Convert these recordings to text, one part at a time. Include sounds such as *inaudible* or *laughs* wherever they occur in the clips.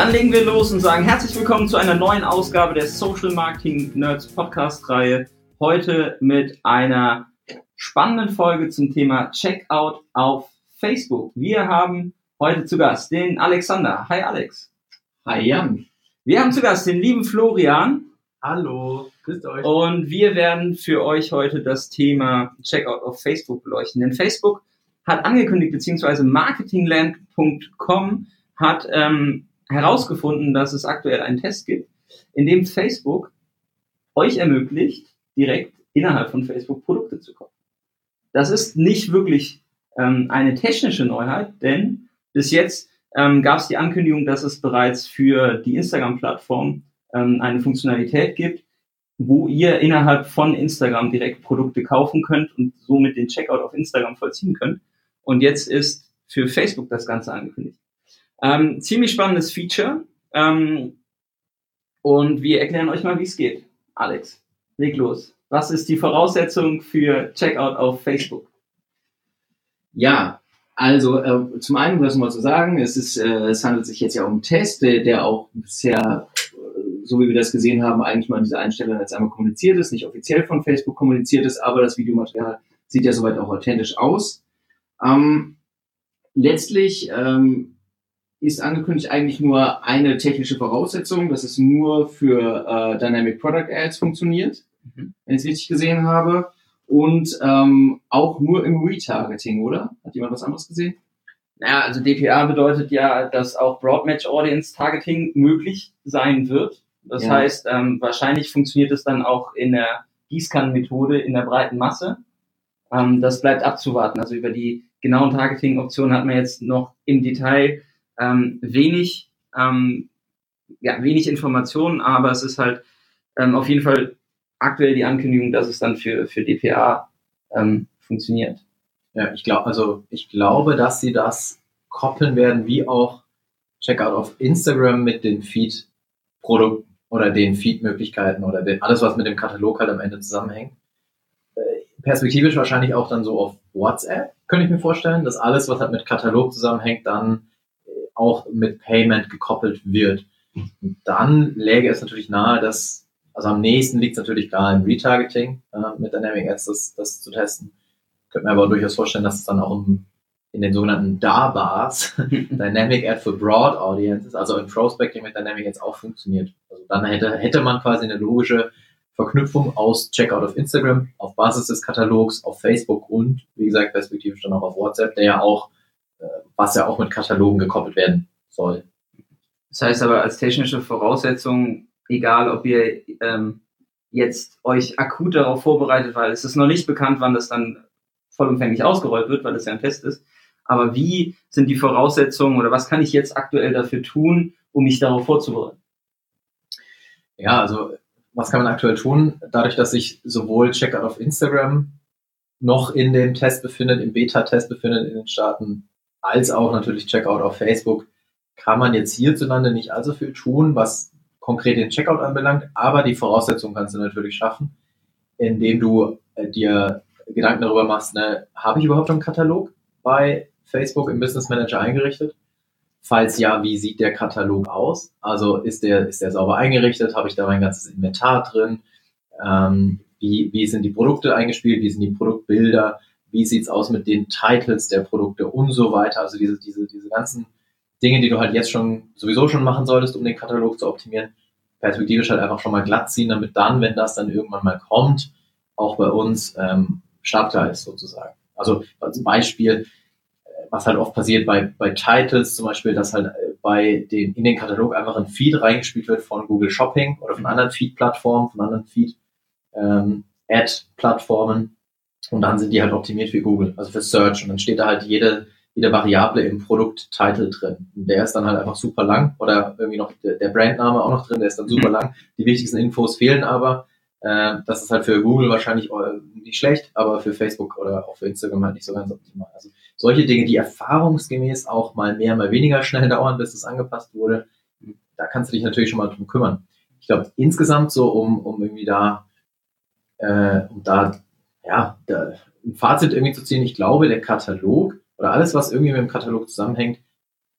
Dann legen wir los und sagen herzlich willkommen zu einer neuen Ausgabe der Social Marketing Nerds Podcast Reihe. Heute mit einer spannenden Folge zum Thema Checkout auf Facebook. Wir haben heute zu Gast den Alexander. Hi Alex. Hi Jan. Wir haben zu Gast den lieben Florian. Hallo, grüßt euch. Und wir werden für euch heute das Thema Checkout auf Facebook beleuchten. Denn Facebook hat angekündigt, beziehungsweise marketingland.com hat ähm, herausgefunden, dass es aktuell einen Test gibt, in dem Facebook euch ermöglicht, direkt innerhalb von Facebook Produkte zu kaufen. Das ist nicht wirklich ähm, eine technische Neuheit, denn bis jetzt ähm, gab es die Ankündigung, dass es bereits für die Instagram-Plattform ähm, eine Funktionalität gibt, wo ihr innerhalb von Instagram direkt Produkte kaufen könnt und somit den Checkout auf Instagram vollziehen könnt. Und jetzt ist für Facebook das Ganze angekündigt. Ähm, ziemlich spannendes Feature. Ähm, und wir erklären euch mal, wie es geht. Alex, leg los. Was ist die Voraussetzung für Checkout auf Facebook? Ja, also äh, zum einen, was mal zu sagen, es, ist, äh, es handelt sich jetzt ja um einen Test, der, der auch bisher so wie wir das gesehen haben, eigentlich mal in dieser Einstellung jetzt einmal kommuniziert ist, nicht offiziell von Facebook kommuniziert ist, aber das Videomaterial sieht ja soweit auch authentisch aus. Ähm, letztlich ähm, ist angekündigt eigentlich nur eine technische Voraussetzung, dass es nur für äh, Dynamic Product Ads funktioniert, mhm. wenn ich es richtig gesehen habe. Und ähm, auch nur im Retargeting, oder? Hat jemand was anderes gesehen? Naja, also DPA bedeutet ja, dass auch Broadmatch Audience Targeting möglich sein wird. Das ja. heißt, ähm, wahrscheinlich funktioniert es dann auch in der Gießkannenmethode in der breiten Masse. Ähm, das bleibt abzuwarten. Also über die genauen Targeting-Optionen hat man jetzt noch im Detail ähm, wenig, ähm, ja, wenig Informationen, aber es ist halt ähm, auf jeden Fall aktuell die Ankündigung, dass es dann für, für DPA ähm, funktioniert. Ja, ich glaube, also ich glaube, dass sie das koppeln werden, wie auch Checkout auf Instagram mit den Feed-Produkten oder den Feed-Möglichkeiten oder den, alles, was mit dem Katalog halt am Ende zusammenhängt. Äh, perspektivisch wahrscheinlich auch dann so auf WhatsApp, könnte ich mir vorstellen, dass alles, was halt mit Katalog zusammenhängt, dann auch mit Payment gekoppelt wird. Und dann läge es natürlich nahe, dass, also am nächsten liegt es natürlich gar im Retargeting äh, mit Dynamic Ads, das, das zu testen. Könnte mir aber durchaus vorstellen, dass es dann auch im in den sogenannten DAR-Bars, *laughs* Dynamic Ad for Broad Audiences, also im Prospecting mit Dynamic Ads auch funktioniert. Also dann hätte, hätte man quasi eine logische Verknüpfung aus Checkout auf Instagram, auf Basis des Katalogs, auf Facebook und, wie gesagt, perspektivisch dann auch auf WhatsApp, der ja auch, was ja auch mit Katalogen gekoppelt werden soll. Das heißt aber als technische Voraussetzung, egal ob ihr ähm, jetzt euch akut darauf vorbereitet, weil es ist noch nicht bekannt, wann das dann vollumfänglich ausgerollt wird, weil das ja ein Test ist, aber wie sind die Voraussetzungen oder was kann ich jetzt aktuell dafür tun, um mich darauf vorzubereiten? Ja, also was kann man aktuell tun? Dadurch, dass sich sowohl Checkout auf Instagram noch in dem Test befindet, im Beta-Test befindet in den Staaten, als auch natürlich Checkout auf Facebook, kann man jetzt hierzulande nicht allzu viel tun, was konkret den Checkout anbelangt, aber die Voraussetzungen kannst du natürlich schaffen, indem du äh, dir Gedanken darüber machst, ne, habe ich überhaupt einen Katalog bei Facebook im Business Manager eingerichtet? Falls ja, wie sieht der Katalog aus? Also ist der, ist der sauber eingerichtet? Habe ich da mein ganzes Inventar drin? Ähm, wie, wie sind die Produkte eingespielt? Wie sind die Produktbilder? Wie sieht's aus mit den Titles der Produkte und so weiter? Also diese, diese, diese ganzen Dinge, die du halt jetzt schon sowieso schon machen solltest, um den Katalog zu optimieren, perspektivisch halt einfach schon mal glatt ziehen, damit dann, wenn das dann irgendwann mal kommt, auch bei uns ähm, startklar ist sozusagen. Also als Beispiel, was halt oft passiert bei, bei Titles zum Beispiel, dass halt äh, bei den, in den Katalog einfach ein Feed reingespielt wird von Google Shopping oder von anderen Feed-Plattformen, von anderen Feed-Ad-Plattformen. Und dann sind die halt optimiert für Google, also für Search. Und dann steht da halt jede, jede Variable im Produkt-Title drin. Und der ist dann halt einfach super lang oder irgendwie noch der, der Brandname auch noch drin, der ist dann super mhm. lang. Die wichtigsten Infos fehlen aber. Äh, das ist halt für Google wahrscheinlich äh, nicht schlecht, aber für Facebook oder auch für Instagram halt nicht so ganz optimal. Also solche Dinge, die erfahrungsgemäß auch mal mehr, mal weniger schnell *laughs* dauern, bis es angepasst wurde, da kannst du dich natürlich schon mal drum kümmern. Ich glaube, insgesamt so, um, um irgendwie da, äh, um da, ja, da ein Fazit irgendwie zu ziehen, ich glaube, der Katalog oder alles, was irgendwie mit dem Katalog zusammenhängt,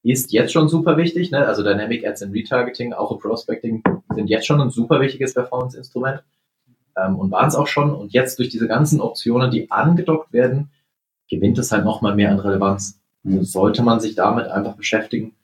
ist jetzt schon super wichtig. Ne? Also Dynamic Ads und Retargeting, auch Prospecting sind jetzt schon ein super wichtiges Performance-Instrument ähm, und waren es auch schon. Und jetzt durch diese ganzen Optionen, die angedockt werden, gewinnt es halt nochmal mehr an Relevanz. Also sollte man sich damit einfach beschäftigen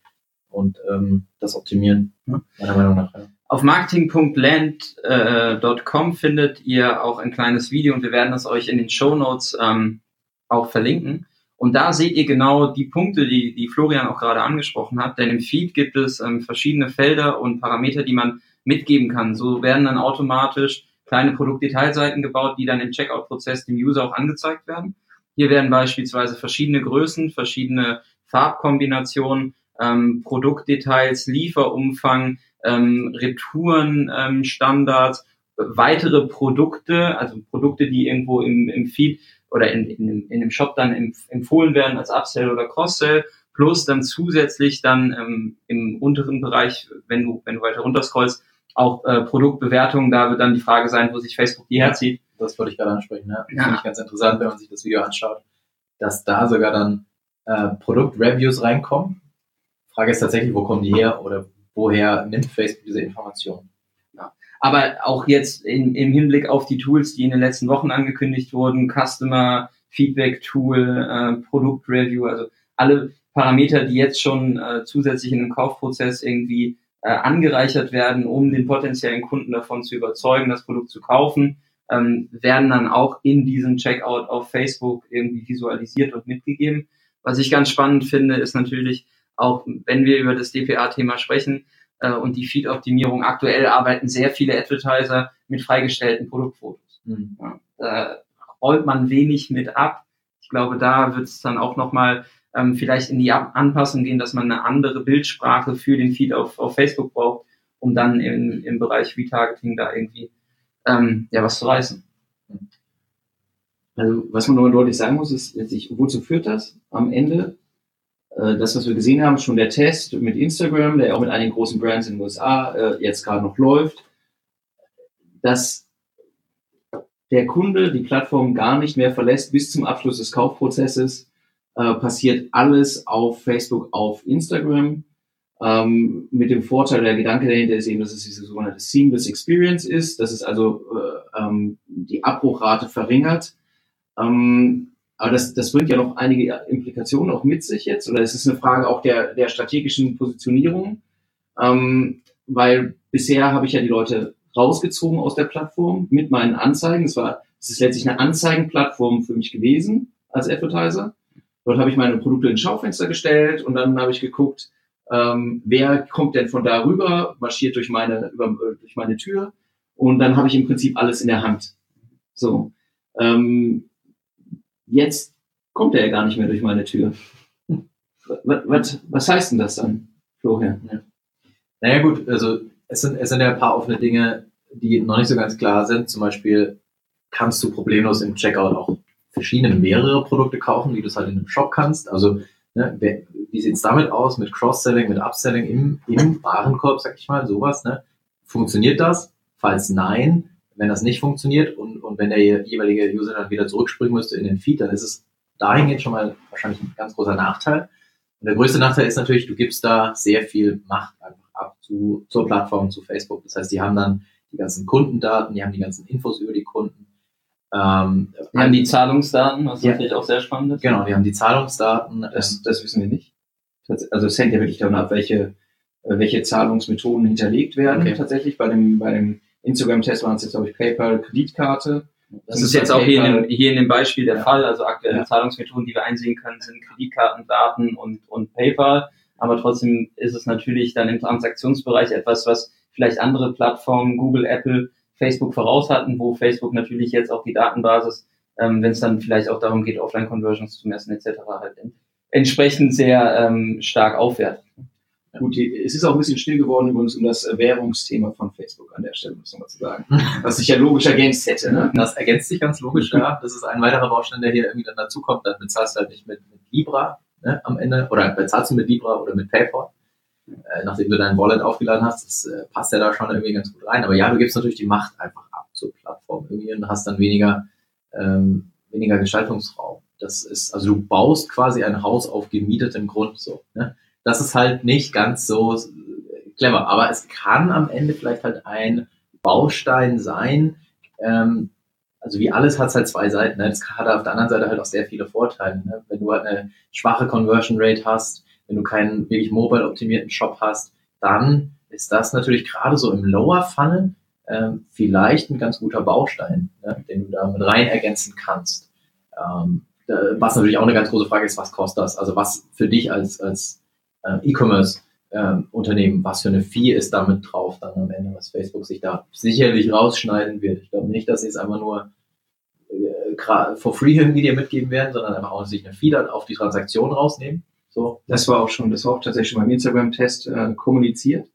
und ähm, das optimieren, meiner Meinung nach. Ja. Auf marketing.land.com äh, findet ihr auch ein kleines Video und wir werden das euch in den Show Notes ähm, auch verlinken. Und da seht ihr genau die Punkte, die, die Florian auch gerade angesprochen hat. Denn im Feed gibt es ähm, verschiedene Felder und Parameter, die man mitgeben kann. So werden dann automatisch kleine Produktdetailseiten gebaut, die dann im Checkout-Prozess dem User auch angezeigt werden. Hier werden beispielsweise verschiedene Größen, verschiedene Farbkombinationen, ähm, Produktdetails, Lieferumfang, ähm, Retourenstandards, ähm, weitere Produkte, also Produkte, die irgendwo im, im Feed oder in, in, in dem Shop dann empfohlen werden als Upsell oder Cross-Sell, plus dann zusätzlich dann ähm, im unteren Bereich, wenn du, wenn du weiter runterscrollst, auch äh, Produktbewertungen, da wird dann die Frage sein, wo sich Facebook die herzieht. Das wollte ich gerade ansprechen, ja. ja. Finde ich ganz interessant, wenn man sich das Video anschaut, dass da sogar dann äh, Produktreviews reinkommen. Frage ist tatsächlich, wo kommen die her oder woher nimmt Facebook diese Informationen? Aber auch jetzt in, im Hinblick auf die Tools, die in den letzten Wochen angekündigt wurden, Customer Feedback Tool, äh, Produkt Review, also alle Parameter, die jetzt schon äh, zusätzlich in den Kaufprozess irgendwie äh, angereichert werden, um den potenziellen Kunden davon zu überzeugen, das Produkt zu kaufen, ähm, werden dann auch in diesem Checkout auf Facebook irgendwie visualisiert und mitgegeben. Was ich ganz spannend finde, ist natürlich auch, wenn wir über das DPA-Thema sprechen, äh, und die Feed-Optimierung. Aktuell arbeiten sehr viele Advertiser mit freigestellten Produktfotos. Mhm. Ja, da rollt man wenig mit ab. Ich glaube, da wird es dann auch nochmal ähm, vielleicht in die Anpassung gehen, dass man eine andere Bildsprache für den Feed auf, auf Facebook braucht, um dann im, im Bereich Retargeting da irgendwie ähm, ja was zu reißen. Also was man nochmal deutlich sagen muss, ist letztlich, wozu führt das am Ende? Äh, das, was wir gesehen haben, schon der Test mit Instagram, der auch mit einigen großen Brands in den USA äh, jetzt gerade noch läuft, dass der Kunde die Plattform gar nicht mehr verlässt bis zum Abschluss des Kaufprozesses, äh, passiert alles auf Facebook, auf Instagram. Ähm, mit dem Vorteil, der Gedanke dahinter ist eben, dass es diese sogenannte Seamless Experience ist, dass es also äh, ähm, die Abbruchrate verringert. Ähm, aber das, das bringt ja noch einige Implikationen auch mit sich jetzt, oder es ist eine Frage auch der, der strategischen Positionierung, ähm, weil bisher habe ich ja die Leute rausgezogen aus der Plattform mit meinen Anzeigen. Es war, es ist letztlich eine Anzeigenplattform für mich gewesen als Advertiser. Dort habe ich meine Produkte ins Schaufenster gestellt und dann habe ich geguckt, ähm, wer kommt denn von da rüber, marschiert durch meine, über, durch meine Tür und dann habe ich im Prinzip alles in der Hand. So. Ähm, jetzt kommt er ja gar nicht mehr durch meine Tür. Was, was, was heißt denn das dann, Florian? Ja. Naja gut, also es sind, es sind ja ein paar offene Dinge, die noch nicht so ganz klar sind. Zum Beispiel kannst du problemlos im Checkout auch verschiedene, mehrere Produkte kaufen, wie du es halt in einem Shop kannst. Also ne, wie sieht es damit aus mit Cross-Selling, mit Upselling im, im Warenkorb, sag ich mal, sowas. Ne? Funktioniert das? Falls nein, wenn das nicht funktioniert und, und wenn der jeweilige User dann wieder zurückspringen müsste in den Feed, dann ist es dahingehend schon mal wahrscheinlich ein ganz großer Nachteil. Und der größte Nachteil ist natürlich, du gibst da sehr viel Macht einfach ab zu, zur Plattform, zu Facebook. Das heißt, die haben dann die ganzen Kundendaten, die haben die ganzen Infos über die Kunden. Ähm, die haben die Zahlungsdaten, was ja. natürlich auch sehr spannend ist. Genau, die haben die Zahlungsdaten. Das, das wissen wir nicht. Also es hängt ja wirklich davon ab, welche, welche Zahlungsmethoden hinterlegt werden, okay. tatsächlich bei dem, bei dem Instagram-Test waren es jetzt, glaube ich, PayPal, Kreditkarte. Das, ist jetzt auch hier in, dem, hier in dem Beispiel der ja. Fall. Also aktuelle ja. Zahlungsmethoden, die wir einsehen können, sind Kreditkartendaten und, und PayPal. Aber trotzdem ist es natürlich dann im Transaktionsbereich etwas, was vielleicht andere Plattformen, Google, Apple, Facebook voraus hatten, wo Facebook natürlich jetzt auch die Datenbasis, ähm, wenn es dann vielleicht auch darum geht, Offline-Conversions zu messen etc., halt entsprechend sehr ähm, stark aufwertet. Gut, es ist auch ein bisschen still geworden übrigens um das Währungsthema von Facebook an der Stelle, muss man mal zu sagen. *laughs* Was sich ja logisch ergänzt hätte. Ne? Das ergänzt sich ganz logisch, ja. Das ist ein weiterer Baustein, der hier irgendwie dann dazukommt. Dann bezahlst du halt nicht mit, mit Libra ne, am Ende oder bezahlst du mit Libra oder mit PayPal. Äh, nachdem du dein Wallet aufgeladen hast, das äh, passt ja da schon irgendwie ganz gut rein. Aber ja, du gibst natürlich die Macht einfach ab zur Plattform irgendwie und hast dann weniger, ähm, weniger Gestaltungsraum. Das ist, also du baust quasi ein Haus auf gemietetem Grund so. Ne? Das ist halt nicht ganz so clever. Aber es kann am Ende vielleicht halt ein Baustein sein. Ähm, also wie alles hat es halt zwei Seiten. Ne? Das hat auf der anderen Seite halt auch sehr viele Vorteile. Ne? Wenn du halt eine schwache Conversion Rate hast, wenn du keinen wirklich mobile optimierten Shop hast, dann ist das natürlich gerade so im Lower Funnel ähm, vielleicht ein ganz guter Baustein, ne? den du da mit rein ergänzen kannst. Ähm, was natürlich auch eine ganz große Frage ist, was kostet das? Also was für dich als, als äh, E-Commerce ähm, Unternehmen, was für eine Fee ist damit drauf dann am Ende, was Facebook sich da sicherlich rausschneiden wird. Ich glaube nicht, dass sie es einfach nur äh, for free irgendwie dir mitgeben werden, sondern einfach auch sich eine Fee dann auf die Transaktion rausnehmen. So. Das war auch schon, das war auch tatsächlich schon beim Instagram-Test äh, kommuniziert,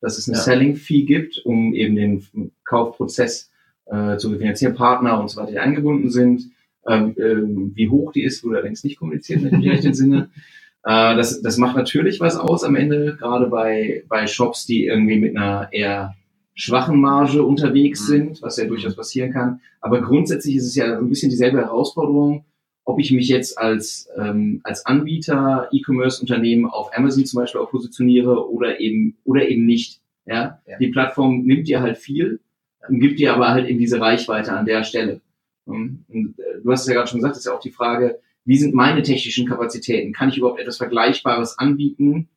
dass es eine ja. Selling-Fee gibt, um eben den Kaufprozess äh, zu finanzieren, Partner und so weiter, die eingebunden sind. Ähm, ähm, wie hoch die ist, wurde allerdings nicht kommuniziert in dem richtigen Sinne. *laughs* Äh, das, das macht natürlich was aus am Ende, gerade bei, bei Shops, die irgendwie mit einer eher schwachen Marge unterwegs mhm. sind, was ja durchaus passieren kann. Aber grundsätzlich ist es ja ein bisschen dieselbe Herausforderung, ob ich mich jetzt als, ähm, als Anbieter, E-Commerce-Unternehmen auf Amazon zum Beispiel auch positioniere oder eben, oder eben nicht. Ja? ja. Die Plattform nimmt dir halt viel, gibt dir aber halt eben diese Reichweite an der Stelle. Und, und äh, du hast es ja gerade schon gesagt, das ist ja auch die Frage, wie sind meine technischen Kapazitäten? Kann ich überhaupt etwas Vergleichbares anbieten?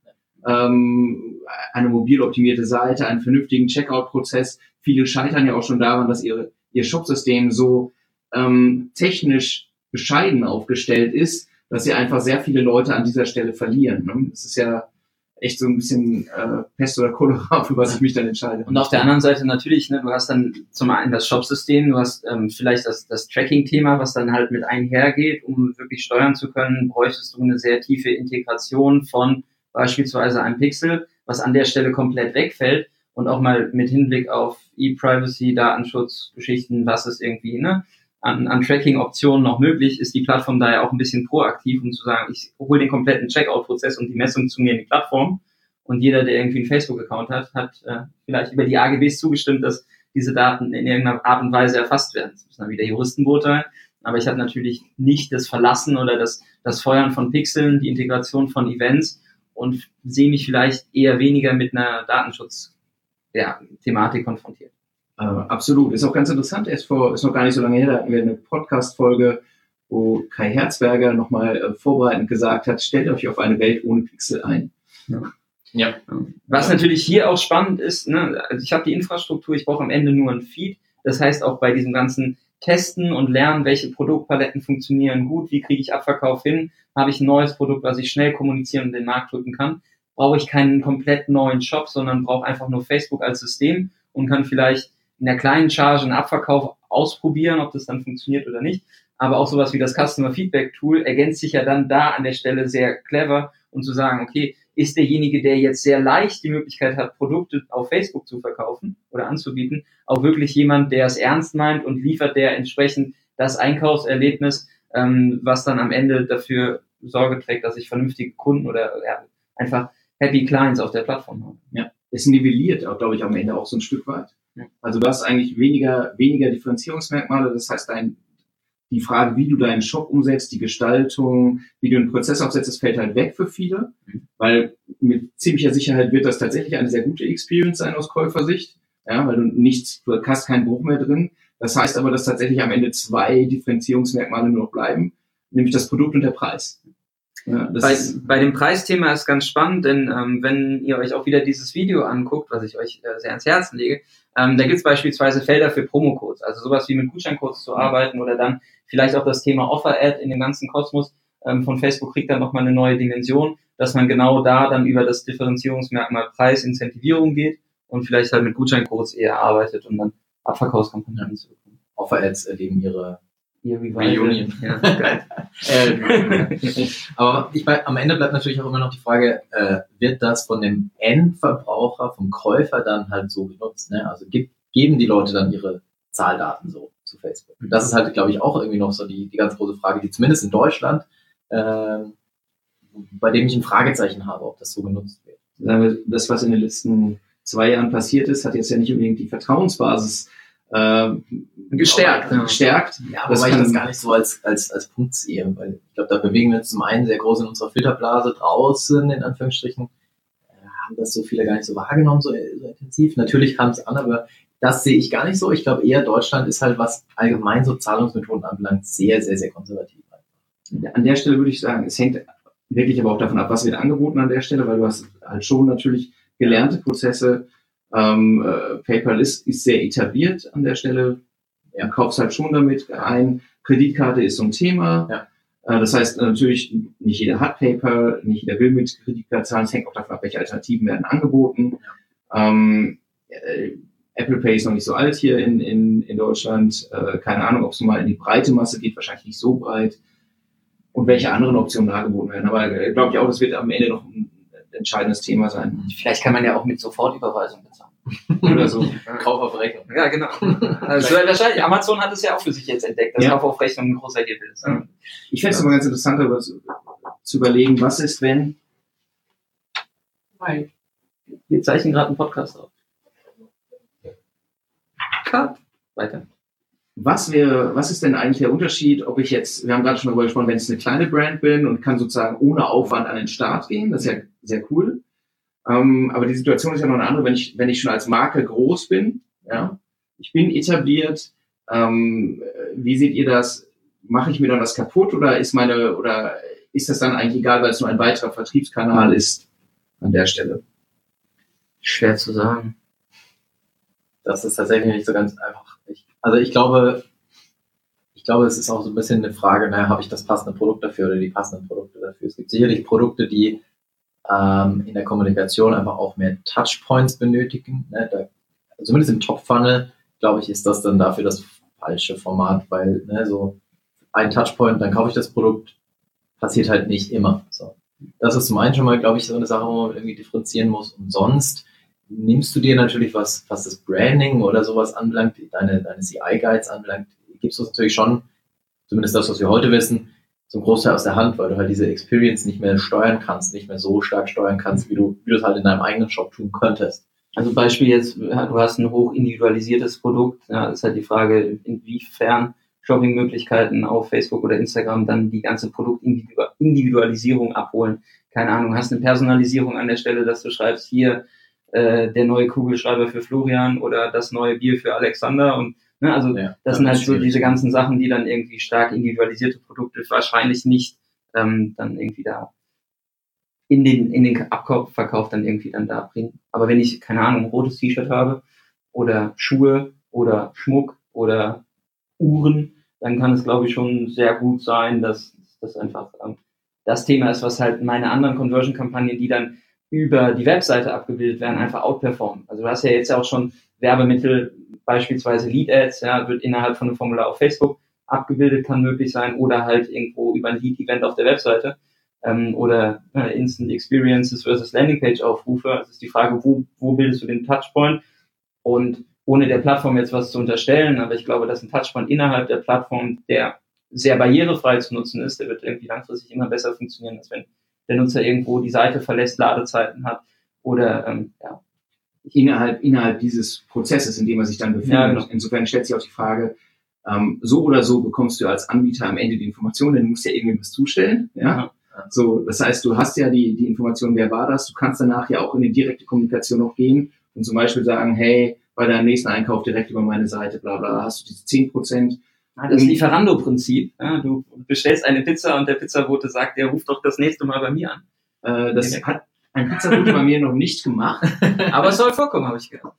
Ähm, eine mobil optimierte Seite, einen vernünftigen Checkout-Prozess. Viele scheitern ja auch schon daran, dass ihre, ihr Shopsystem so ähm, technisch bescheiden aufgestellt ist, dass sie einfach sehr viele Leute an dieser Stelle verlieren. Ne? Ist ja echt so ein bisschen äh, Pest oder Cholera, *laughs* für was ich mich dann entscheide. Und auf der anderen Seite natürlich, ne, du hast dann zum einen das Shop-System, du hast ähm, vielleicht das, das Tracking-Thema, was dann halt mit einhergeht, um wirklich steuern zu können, bräuchtest du eine sehr tiefe Integration von beispielsweise einem Pixel, was an der Stelle komplett wegfällt und auch mal mit Hinblick auf E-Privacy, Datenschutz, Geschichten, was ist irgendwie, ne, an, an Tracking-Optionen noch möglich, ist die Plattform da ja auch ein bisschen proaktiv, um zu sagen, ich hole den kompletten Checkout-Prozess und die Messung zu mir in die Plattform. Und jeder, der irgendwie einen Facebook-Account hat, hat äh, vielleicht über die AGBs zugestimmt, dass diese Daten in irgendeiner Art und Weise erfasst werden. Das müssen dann wieder Juristen beurteilen. Aber ich habe natürlich nicht das Verlassen oder das, das Feuern von Pixeln, die Integration von Events und sehe mich vielleicht eher weniger mit einer Datenschutz-Thematik ja, konfrontiert. Äh, absolut. Ist auch ganz interessant. Erst vor, ist noch gar nicht so lange her, da hatten wir eine Podcast-Folge, wo Kai Herzberger nochmal äh, vorbereitend gesagt hat, stellt euch auf eine Welt ohne Pixel ein. Ja. Ja. Was natürlich hier auch spannend ist, ne, also ich habe die Infrastruktur, ich brauche am Ende nur ein Feed. Das heißt auch bei diesem ganzen Testen und Lernen, welche Produktpaletten funktionieren gut, wie kriege ich Abverkauf hin, habe ich ein neues Produkt, was ich schnell kommunizieren und den Markt drücken kann, brauche ich keinen komplett neuen Shop, sondern brauche einfach nur Facebook als System und kann vielleicht in der kleinen Charge einen Abverkauf ausprobieren, ob das dann funktioniert oder nicht. Aber auch sowas wie das Customer Feedback Tool ergänzt sich ja dann da an der Stelle sehr clever und zu sagen, okay, ist derjenige, der jetzt sehr leicht die Möglichkeit hat, Produkte auf Facebook zu verkaufen oder anzubieten, auch wirklich jemand, der es ernst meint und liefert der entsprechend das Einkaufserlebnis, ähm, was dann am Ende dafür Sorge trägt, dass ich vernünftige Kunden oder ja, einfach Happy Clients auf der Plattform habe. Ja, es nivelliert glaube ich, am Ende auch so ein Stück weit. Also du hast eigentlich weniger, weniger Differenzierungsmerkmale. Das heißt, dein, die Frage, wie du deinen Shop umsetzt, die Gestaltung, wie du einen Prozess aufsetzt, das fällt halt weg für viele, mhm. weil mit ziemlicher Sicherheit wird das tatsächlich eine sehr gute Experience sein aus Käufersicht, ja, weil du nichts, du hast keinen Bruch mehr drin. Das heißt aber, dass tatsächlich am Ende zwei Differenzierungsmerkmale nur noch bleiben, nämlich das Produkt und der Preis. Ja, bei, bei dem Preisthema ist ganz spannend, denn ähm, wenn ihr euch auch wieder dieses Video anguckt, was ich euch äh, sehr ans Herzen lege, ähm, da gibt es beispielsweise Felder für Promocodes, also sowas wie mit Gutscheincodes zu arbeiten oder dann vielleicht auch das Thema Offer-Ad in dem ganzen Kosmos ähm, von Facebook kriegt dann nochmal eine neue Dimension, dass man genau da dann über das Differenzierungsmerkmal Preis, Incentivierung geht und vielleicht halt mit Gutscheincodes eher arbeitet, um dann Abverkaufskampagnen ja. zu bekommen. Offer-Ads erleben ihre Ihr Reunion. Ja, geil. *laughs* äh, aber ich mein, am Ende bleibt natürlich auch immer noch die Frage, äh, wird das von dem Endverbraucher, vom Käufer dann halt so genutzt? Ne? Also gibt, geben die Leute dann ihre Zahldaten so zu Facebook? Das ist halt, glaube ich, auch irgendwie noch so die, die ganz große Frage, die zumindest in Deutschland, äh, bei dem ich ein Fragezeichen habe, ob das so genutzt wird. Das, was in den letzten zwei Jahren passiert ist, hat jetzt ja nicht unbedingt die Vertrauensbasis ähm, Gestärkt, aber- ja. gestärkt. Ja, Das wobei ich das gar nicht so als, als, als Punkt sehe, weil ich glaube, da bewegen wir uns zum einen sehr groß in unserer Filterblase draußen, in Anführungsstrichen, äh, haben das so viele gar nicht so wahrgenommen, so, so intensiv. Natürlich kam es an, aber das sehe ich gar nicht so. Ich glaube eher, Deutschland ist halt, was allgemein so Zahlungsmethoden anbelangt, sehr, sehr, sehr konservativ. An der Stelle würde ich sagen, es hängt wirklich aber auch davon ab, was wird angeboten an der Stelle, weil du hast halt schon natürlich gelernte Prozesse. Ähm, äh, PayPal ist, ist sehr etabliert an der Stelle. Du kaufst halt schon damit ein. Kreditkarte ist so ein Thema. Ja. Äh, das heißt natürlich, nicht jeder hat PayPal, nicht jeder will mit Kreditkarte zahlen. Es hängt auch davon ab, welche Alternativen werden angeboten. Ähm, äh, Apple Pay ist noch nicht so alt hier in, in, in Deutschland. Äh, keine Ahnung, ob es mal in die breite Masse geht, wahrscheinlich nicht so breit. Und welche anderen Optionen angeboten werden. Aber äh, glaube ich auch, das wird am Ende noch ein entscheidendes Thema sein. Vielleicht kann man ja auch mit Sofortüberweisung bezahlen. *laughs* Oder so. *laughs* Kauf auf Rechnung. Ja, genau. *laughs* Also wahrscheinlich, Amazon hat es ja auch für sich jetzt entdeckt, dass Ja. Kauf auf Rechnung ein großer Hebel ist. Ja. Ich fände es aber ganz interessant, darüber zu, zu überlegen, was ist, wenn Wir zeichnen gerade einen Podcast auf. Cut. Weiter. Was wäre, was ist denn eigentlich der Unterschied, ob ich jetzt, wir haben gerade schon darüber gesprochen, wenn ich eine kleine Brand bin und kann sozusagen ohne Aufwand an den Start gehen, das ist ja sehr cool. Ähm, aber die Situation ist ja noch eine andere, wenn ich, wenn ich schon als Marke groß bin, ja, ich bin etabliert, ähm, wie seht ihr das? Mache ich mir dann das kaputt oder ist meine, oder ist das dann eigentlich egal, weil es nur ein weiterer Vertriebskanal ist an der Stelle? Schwer zu sagen. Das ist tatsächlich nicht so ganz einfach. Also ich glaube, ich glaube, es ist auch so ein bisschen eine Frage, naja, habe ich das passende Produkt dafür oder die passenden Produkte dafür? Es gibt sicherlich Produkte, die ähm, in der Kommunikation einfach auch mehr Touchpoints benötigen. Ne? Da, zumindest im Top-Funnel, glaube ich, ist das dann dafür das falsche Format, weil ne, so ein Touchpoint, dann kaufe ich das Produkt, passiert halt nicht immer. So. Das ist zum einen schon mal, glaube ich, so eine Sache, wo man irgendwie differenzieren muss. Und sonst nimmst du dir natürlich was, was das Branding oder sowas anbelangt, deine, deine CI-Guides anbelangt, gibst du es natürlich schon, zumindest das, was wir heute wissen, zum Großteil aus der Hand, weil du halt diese Experience nicht mehr steuern kannst, nicht mehr so stark steuern kannst, wie du, wie du es halt in deinem eigenen Shop tun könntest. Also Beispiel jetzt, du hast ein hoch individualisiertes Produkt, ja, ist halt die Frage, inwiefern Shoppingmöglichkeiten auf Facebook oder Instagram dann die ganze Produktindividualisierung abholen. Keine Ahnung, hast eine Personalisierung an der Stelle, dass du schreibst, hier äh, der neue Kugelschreiber für Florian oder das neue Bier für Alexander und ne, also Ja, das sind halt so diese ganzen Sachen, die dann irgendwie stark individualisierte Produkte wahrscheinlich nicht ähm, dann irgendwie da in den, in den Abverkauf dann irgendwie dann da bringen. Aber wenn ich, keine Ahnung, ein rotes T-Shirt habe oder Schuhe oder Schmuck oder Uhren, dann kann es, glaube ich, schon sehr gut sein, dass das einfach ähm, das Thema ist, was halt meine anderen Conversion-Kampagnen, die dann über die Webseite abgebildet werden, einfach outperformen. Also du hast ja jetzt auch schon Werbemittel, beispielsweise Lead-Ads, ja, wird innerhalb von einem Formular auf Facebook abgebildet, kann möglich sein, oder halt irgendwo über ein Lead-Event auf der Webseite ähm, oder äh, Instant Experiences versus Landingpage-Aufrufe. Das ist die Frage, wo, wo bildest du den Touchpoint? Und ohne der Plattform jetzt was zu unterstellen, aber ich glaube, dass ein Touchpoint innerhalb der Plattform, der sehr barrierefrei zu nutzen ist, der wird irgendwie langfristig immer besser funktionieren, als wenn der Nutzer irgendwo die Seite verlässt, Ladezeiten hat oder ähm, ja, innerhalb, innerhalb dieses Prozesses, in dem er sich dann befindet. Ja, genau. Insofern stellt sich auch die Frage, ähm, so oder so bekommst du als Anbieter am Ende die Information, denn du musst ja irgendwas zustellen. Ja? So, das heißt, du hast ja die, die Information, wer war das, du kannst danach ja auch in die direkte Kommunikation noch gehen und zum Beispiel sagen, hey, bei deinem nächsten Einkauf direkt über meine Seite, bla bla, hast du diese 10 Prozent. Ja, Das Lieferando-Prinzip. Ja, du bestellst eine Pizza und der Pizzabote sagt, der ruft doch das nächste Mal bei mir an. Äh, das hat ein Pizzabote bei mir noch nicht gemacht. *laughs* Aber es soll vorkommen, habe ich gehört.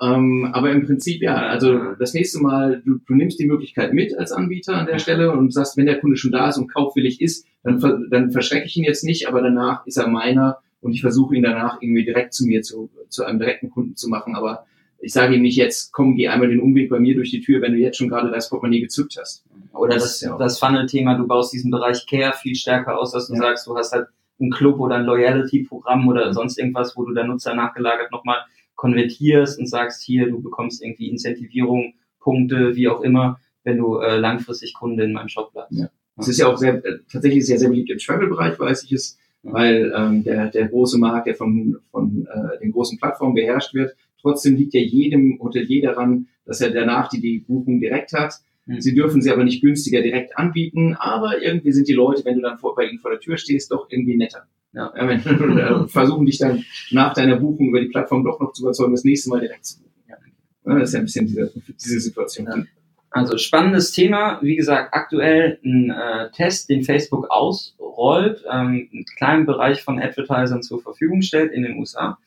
Ähm, aber im Prinzip ja, also das nächste Mal, du, du nimmst die Möglichkeit mit als Anbieter an der Stelle und sagst, wenn der Kunde schon da ist und kaufwillig ist, dann, ver- dann verschrecke ich ihn jetzt nicht, aber danach ist er meiner und ich versuche ihn danach irgendwie direkt zu mir, zu, zu einem direkten Kunden zu machen. Aber ich sage ihm nicht jetzt, komm, geh einmal den Umweg bei mir durch die Tür, wenn du jetzt schon gerade das Portemonnaie gezückt hast. Oder Das ja das Funnel-Thema, du baust diesen Bereich Care viel stärker aus, dass du Ja. sagst, du hast halt einen Club oder ein Loyalty-Programm oder sonst irgendwas, wo du der Nutzer nachgelagert nochmal konvertierst und sagst, hier, du bekommst irgendwie Incentivierung, Punkte, wie auch immer, wenn du äh, langfristig Kunde in meinem Shop bleibst. Ja. Es ist ja auch sehr, äh, tatsächlich sehr, sehr beliebt im Travel-Bereich, weiß ich es, weil ähm, der, der große Markt, der von, von äh, den großen Plattformen beherrscht wird, trotzdem liegt ja jedem Hotelier daran, dass er danach die, die Buchung direkt hat. Mhm. Sie dürfen sie aber nicht günstiger direkt anbieten, aber irgendwie sind die Leute, wenn du dann vor, bei ihnen vor der Tür stehst, doch irgendwie netter. Ja. wenn, *laughs* versuchen dich dann nach deiner Buchung über die Plattform doch noch zu überzeugen, das nächste Mal direkt zu buchen. Ja, das ist ja ein bisschen diese, diese Situation. Ja. Also spannendes Thema. Wie gesagt, aktuell ein äh, Test, den Facebook ausrollt, ähm, einen kleinen Bereich von Advertisern zur Verfügung stellt in den USA.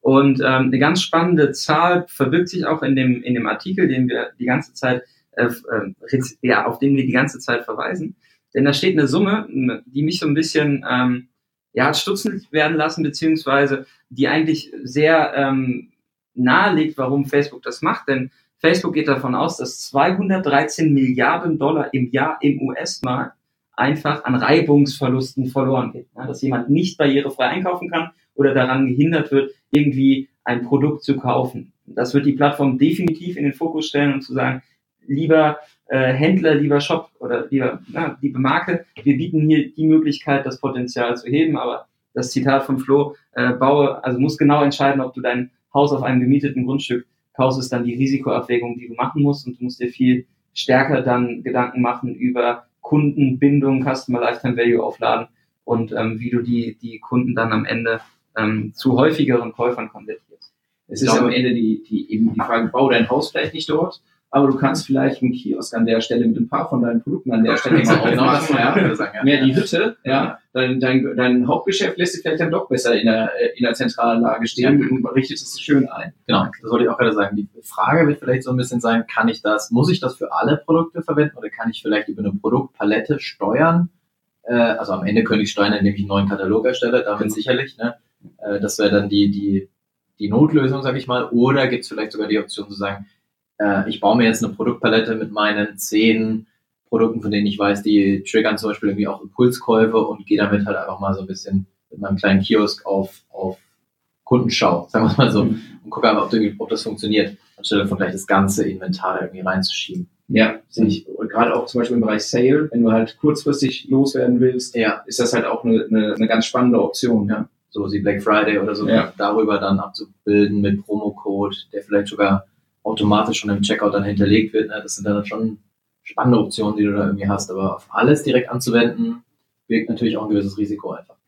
Und ähm, eine ganz spannende Zahl verbirgt sich auch in dem, in dem Artikel, den wir die ganze Zeit, äh, äh, ja, auf den wir die ganze Zeit verweisen. Denn da steht eine Summe, die mich so ein bisschen ähm, ja, stutzend werden lassen, beziehungsweise die eigentlich sehr ähm, nahelegt, warum Facebook das macht. Denn Facebook geht davon aus, dass 213 Milliarden Dollar im Jahr im US-Markt einfach an Reibungsverlusten verloren geht. Ja, dass jemand nicht barrierefrei einkaufen kann oder daran gehindert wird, irgendwie ein Produkt zu kaufen. Das wird die Plattform definitiv in den Fokus stellen und zu sagen, lieber äh, Händler, lieber Shop oder lieber, na, liebe Marke, wir bieten hier die Möglichkeit, das Potenzial zu heben, aber das Zitat von Flo, äh, baue, also muss genau entscheiden, ob du dein Haus auf einem gemieteten Grundstück kaufst, ist dann die Risikoabwägung, die du machen musst und du musst dir viel stärker dann Gedanken machen über Kundenbindung, Customer Lifetime Value aufladen und ähm, wie du die, die Kunden dann am Ende ähm, zu häufigeren Käufern konvertierst. Es ist am Ende die, die, eben die Frage, bau dein Haus vielleicht nicht dort, aber du kannst vielleicht einen Kiosk an der Stelle mit ein paar von deinen Produkten an der Stelle mal aufmachen, *laughs* ja. mehr die Hütte, ja, dein, dein, dein Hauptgeschäft lässt sich vielleicht dann doch besser in der, in der zentralen Lage stehen und richtet es schön ein. Genau, das wollte ich auch gerade sagen. Die Frage wird vielleicht so ein bisschen sein, kann ich das, muss ich das für alle Produkte verwenden oder kann ich vielleicht über eine Produktpalette steuern? Äh, also am Ende könnte ich steuern, indem ich einen neuen Katalog erstelle, damit sicherlich, ne? Äh, das wäre dann die, die, die Notlösung, sage ich mal. Oder gibt es vielleicht sogar die Option zu sagen, äh, ich baue mir jetzt eine Produktpalette mit meinen zehn Produkten, von denen ich weiß, die triggern zum Beispiel irgendwie auch Impulskäufe und gehe damit halt einfach mal so ein bisschen mit meinem kleinen Kiosk auf, auf Kundenschau, sagen wir mal so, und gucke einfach, ob, ob das funktioniert, anstelle von gleich das ganze Inventar irgendwie reinzuschieben. Ja, sehe ich. Und gerade auch zum Beispiel im Bereich Sale, wenn du halt kurzfristig loswerden willst, ja. ist das halt auch eine, eine, eine ganz spannende Option, ja. So wie Black Friday oder so, Ja. darüber dann abzubilden mit Promocode, der vielleicht sogar automatisch schon im Checkout dann hinterlegt wird. Ne? Das sind dann schon spannende Optionen, die du da irgendwie hast. Aber auf alles direkt anzuwenden, birgt natürlich auch ein gewisses Risiko einfach.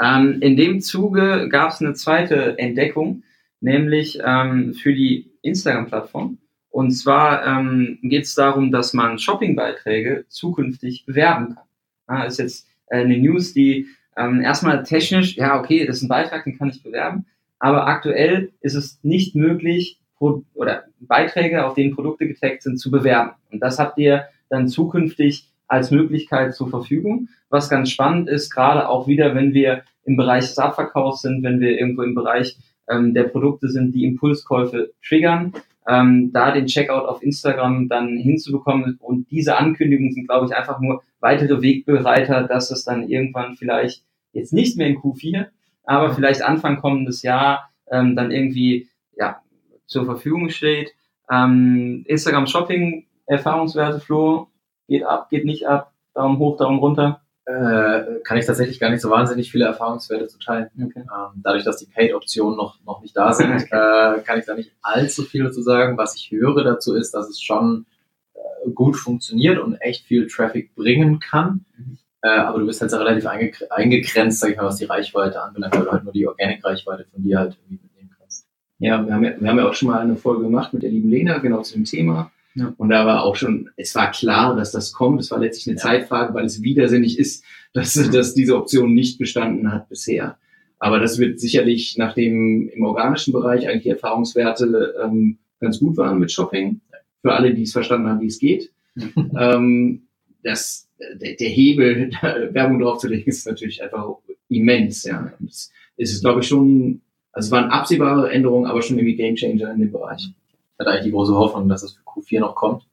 Ähm, in dem Zuge gab es eine zweite Entdeckung, nämlich ähm, für die Instagram-Plattform. Und zwar ähm, geht es darum, dass man Shoppingbeiträge zukünftig bewerben kann. Ja, ist jetzt äh, eine News, die ähm, erstmal technisch, ja okay, das ist ein Beitrag, den kann ich bewerben, aber aktuell ist es nicht möglich, Pro oder Beiträge, auf denen Produkte getaggt sind, zu bewerben. Und das habt ihr dann zukünftig als Möglichkeit zur Verfügung. Was ganz spannend ist, gerade auch wieder, wenn wir im Bereich des Abverkaufs sind, wenn wir irgendwo im Bereich ähm, der Produkte sind, die Impulskäufe triggern, ähm, da den Checkout auf Instagram dann hinzubekommen. Und diese Ankündigungen sind, glaube ich, einfach nur weitere Wegbereiter, dass es dann irgendwann vielleicht jetzt nicht mehr in Q4, aber vielleicht Anfang kommendes Jahr ähm, dann irgendwie ja, zur Verfügung steht. Ähm, Instagram Shopping, Erfahrungswerte, Flo, geht ab, geht nicht ab, Daumen hoch, Daumen runter. Äh, kann ich tatsächlich gar nicht so wahnsinnig viele Erfahrungswerte zu teilen. Okay. Ähm, dadurch, dass die Paid-Optionen noch, noch nicht da sind, *laughs* äh, kann ich da nicht allzu viel dazu sagen. Was ich höre dazu ist, dass es schon äh, gut funktioniert und echt viel Traffic bringen kann. Mhm. Äh, aber du bist halt so relativ eingegr- eingegrenzt, sag ich mal, was die Reichweite anbelangt, weil du halt nur die Organic-Reichweite von dir halt irgendwie mitnehmen kannst. Ja, wir haben ja, wir haben ja auch schon mal eine Folge gemacht mit der lieben Lena, genau zu dem Thema. Ja. Und da war auch schon, es war klar, dass das kommt. Es war letztlich eine Ja. Zeitfrage, weil es widersinnig ist, *laughs* dass, dass diese Option nicht bestanden hat bisher. Aber das wird sicherlich, nachdem im organischen Bereich eigentlich die Erfahrungswerte ähm, ganz gut waren mit Shopping, für alle, die es verstanden haben, wie es geht, *laughs* ähm, das, der, der Hebel, *laughs* Werbung draufzulegen, ist natürlich einfach immens. Ja. Und Das ist, glaube ich, schon, also es waren absehbare Änderungen, aber schon irgendwie Gamechanger in dem Bereich. Ich hatte eigentlich die große Hoffnung, dass es für Q4 noch kommt.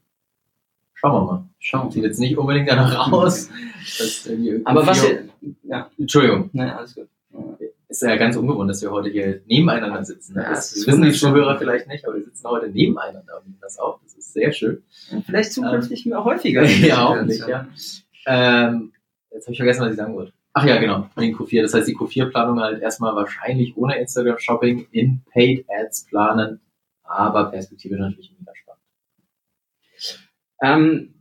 Schauen wir mal. Schauen. Sieht jetzt nicht unbedingt danach aus. Aber was Q4 ihr, ja, Entschuldigung. nein, alles gut. Ist ja ganz ungewohnt, dass wir heute hier nebeneinander sitzen. Ja, das, das wissen die. Zuhörer vielleicht nicht, aber wir sitzen heute nebeneinander und nehmen das auf. Das ist sehr schön. Vielleicht zukünftig mehr häufiger. *laughs* ja, auch nicht, ja. Ähm, jetzt habe ich vergessen, was ich sagen wollte. Ach ja, genau, in Q4. Das heißt, die Q4-Planung halt erstmal wahrscheinlich ohne Instagram-Shopping in Paid Ads planen. Aber perspektivisch natürlich mega spannend. Ähm,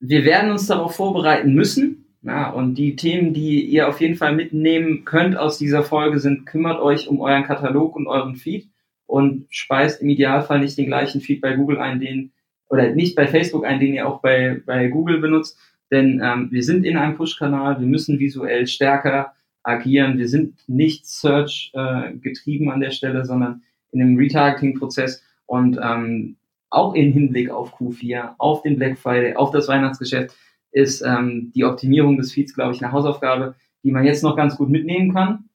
wir werden uns darauf vorbereiten müssen. Ja, und die Themen, die ihr auf jeden Fall mitnehmen könnt aus dieser Folge sind, kümmert euch um euren Katalog und euren Feed und speist im Idealfall nicht den gleichen Feed bei Google ein, den, oder nicht bei Facebook ein, den ihr auch bei, bei Google benutzt. Denn ähm, wir sind in einem Push-Kanal, wir müssen visuell stärker agieren. Wir sind nicht Search äh, getrieben an der Stelle, sondern in einem Retargeting-Prozess und ähm, auch im Hinblick auf Q4, auf den Black Friday, auf das Weihnachtsgeschäft ist ähm, die Optimierung des Feeds, glaube ich, eine Hausaufgabe, die man jetzt noch ganz gut mitnehmen kann.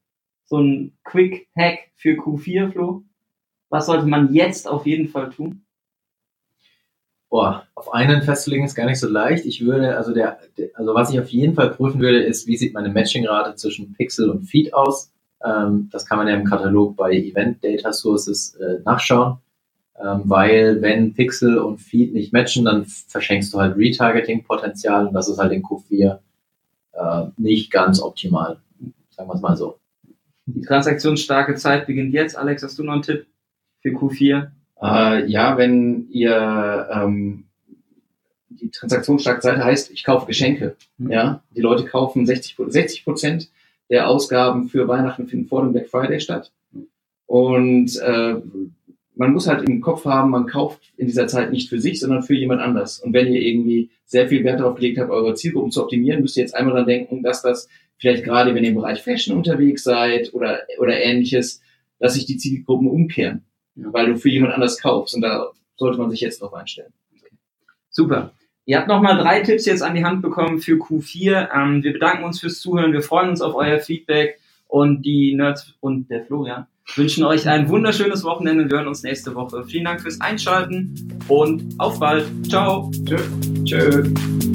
So ein Quick Hack für Q4, Flo. Was sollte man jetzt auf jeden Fall tun? Boah, auf einen festzulegen ist gar nicht so leicht. Ich würde, also der, also was ich auf jeden Fall prüfen würde, ist, wie sieht meine Matching-Rate zwischen Pixel und Feed aus? Ähm, das kann man ja im Katalog bei Event Data Sources äh, nachschauen. Ähm, weil wenn Pixel und Feed nicht matchen, dann verschenkst du halt Retargeting-Potenzial und das ist halt in Q4 äh, nicht ganz optimal. Sagen wir es mal so. Die transaktionsstarke Zeit beginnt jetzt. Alex, hast du noch einen Tipp für Q4? Äh, ja, wenn ihr ähm, die transaktionsstarke Seite heißt, ich kaufe Geschenke. Mhm. Ja, die Leute kaufen 60 60 Prozent der Ausgaben für Weihnachten finden vor dem Black Friday statt. Und äh, man muss halt im Kopf haben, man kauft in dieser Zeit nicht für sich, sondern für jemand anders. Und wenn ihr irgendwie sehr viel Wert darauf gelegt habt, eure Zielgruppen zu optimieren, müsst ihr jetzt einmal dann denken, dass das vielleicht gerade, wenn ihr im Bereich Fashion unterwegs seid oder, oder ähnliches, dass sich die Zielgruppen umkehren weil du für jemand anders kaufst. Und da sollte man sich jetzt drauf einstellen. Super. Ihr habt nochmal drei Tipps jetzt an die Hand bekommen für Q4. Ähm, wir bedanken uns fürs Zuhören. Wir freuen uns auf euer Feedback und die Nerds und der Florian wünschen euch ein wunderschönes Wochenende. Wir hören uns nächste Woche. Vielen Dank fürs Einschalten und auf bald. Ciao. Tschö. Tschö.